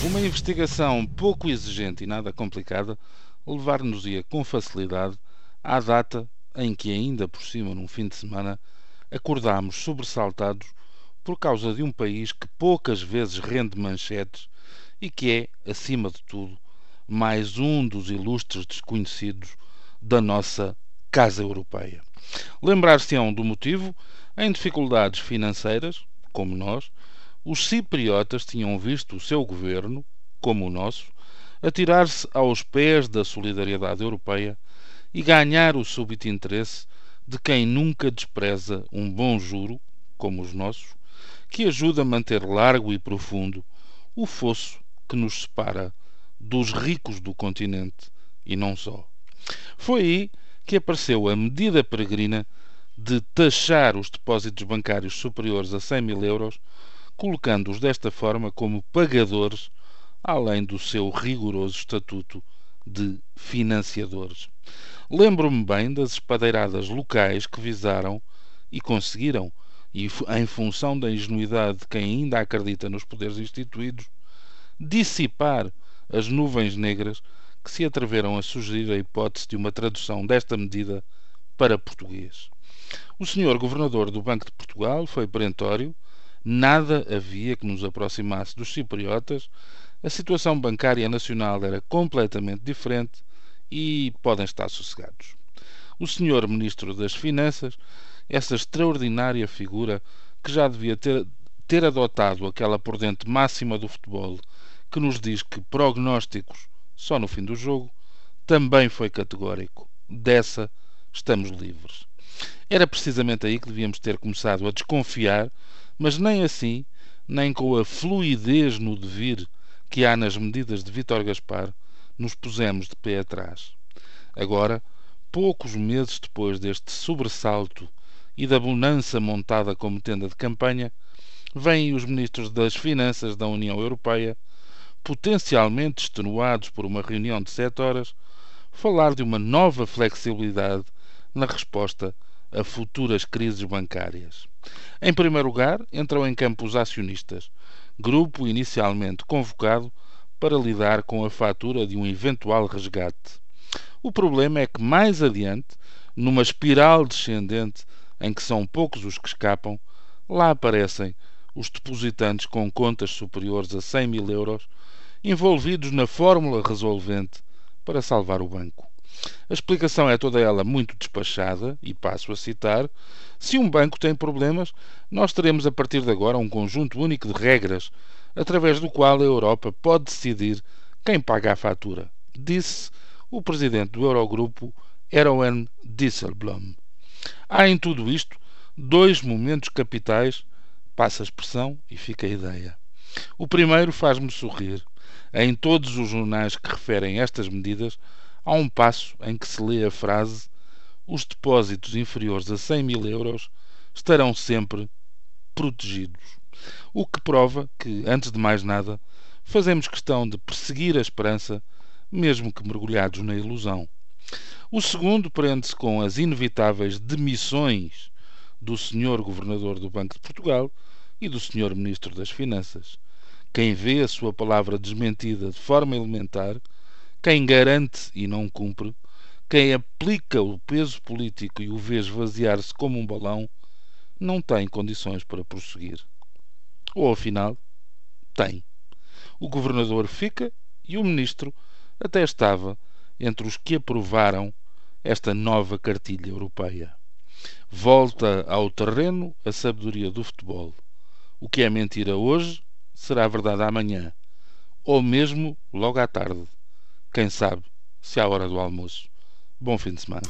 Uma investigação pouco exigente e nada complicada levar-nos-ia com facilidade à data em que, ainda por cima num fim de semana, acordámos sobressaltados por causa de um país que poucas vezes rende manchetes e que é, acima de tudo, mais um dos ilustres desconhecidos da nossa Casa Europeia. Lembrar-se-ão do motivo, em dificuldades financeiras, como nós, os cipriotas tinham visto o seu governo, como o nosso, atirar-se aos pés da solidariedade europeia e ganhar o súbito interesse de quem nunca despreza um bom juro, como os nossos, que ajuda a manter largo e profundo o fosso que nos separa dos ricos do continente e não só. Foi aí que apareceu a medida peregrina de taxar os depósitos bancários superiores a 100 mil euros, colocando-os desta forma como pagadores, além do seu rigoroso estatuto de financiadores. Lembro-me bem das espadeiradas locais que visaram e conseguiram, e em função da ingenuidade de quem ainda acredita nos poderes instituídos, dissipar as nuvens negras que se atreveram a sugerir a hipótese de uma tradução desta medida para português. O senhor governador do Banco de Portugal foi perentório, nada havia que nos aproximasse dos cipriotas, a situação bancária nacional era completamente diferente e podem estar sossegados. O senhor ministro das Finanças, essa extraordinária figura que já devia ter, ter adotado aquela prudente máxima do futebol que nos diz que prognósticos só no fim do jogo, também foi categórico. Dessa estamos livres. Era precisamente aí que devíamos ter começado a desconfiar, mas nem assim, nem com a fluidez no devir que há nas medidas de Vítor Gaspar, nos pusemos de pé atrás. Agora, poucos meses depois deste sobressalto e da bonança montada como tenda de campanha, vêm os ministros das Finanças da União Europeia, potencialmente extenuados por uma reunião de sete horas, falar de uma nova flexibilidade na resposta a futuras crises bancárias. Em primeiro lugar, entram em campo os acionistas, grupo inicialmente convocado para lidar com a fatura de um eventual resgate. O problema é que mais adiante, numa espiral descendente em que são poucos os que escapam, lá aparecem os depositantes com contas superiores a 100 mil euros, envolvidos na fórmula resolvente para salvar o banco. A explicação é toda ela muito despachada, e passo a citar: se um banco tem problemas, nós teremos a partir de agora um conjunto único de regras, através do qual a Europa pode decidir quem paga a fatura, disse o presidente do Eurogrupo, Erwin Disselblom. Há em tudo isto dois momentos capitais, passa a expressão e fica a ideia. O primeiro faz-me sorrir. Em todos os jornais que referem estas medidas, há um passo em que se lê a frase: os depósitos inferiores a 100 mil euros estarão sempre protegidos. O que prova que, antes de mais nada, fazemos questão de perseguir a esperança, mesmo que mergulhados na ilusão. O segundo prende-se com as inevitáveis demissões do Sr. Governador do Banco de Portugal e do Sr. Ministro das Finanças. Quem vê a sua palavra desmentida de forma elementar quem garante e não cumpre, quem aplica o peso político e o vê esvaziar-se como um balão, não tem condições para prosseguir. Ou, afinal, tem. O governador fica e o ministro até estava entre os que aprovaram esta nova cartilha europeia. Volta ao terreno a sabedoria do futebol. O que é mentira hoje será verdade amanhã, ou mesmo logo à tarde. Quem sabe se à hora do almoço. Bom fim de semana.